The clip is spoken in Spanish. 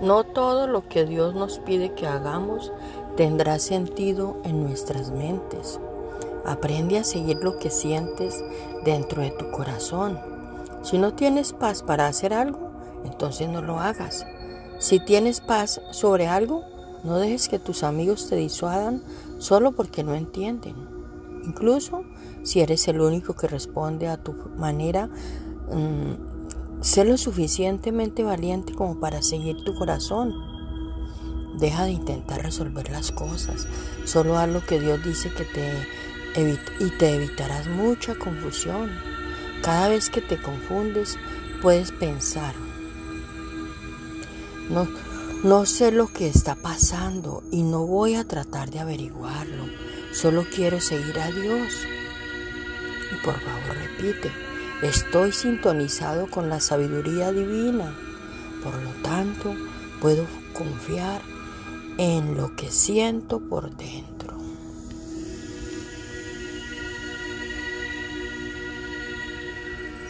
No todo lo que Dios nos pide que hagamos tendrá sentido en nuestras mentes. Aprende a seguir lo que sientes dentro de tu corazón. Si no tienes paz para hacer algo, entonces no lo hagas. Si tienes paz sobre algo, no dejes que tus amigos te disuadan solo porque no entienden. Incluso si eres el único que responde a tu manera, mm, sé lo suficientemente valiente como para seguir tu corazón. Deja de intentar resolver las cosas. Solo haz lo que Dios dice que te y te evitarás mucha confusión. Cada vez que te confundes, puedes pensar, no, no sé lo que está pasando y no voy a tratar de averiguarlo. Solo quiero seguir a Dios. Y por favor repite, estoy sintonizado con la sabiduría divina. Por lo tanto, puedo confiar en lo que siento por dentro.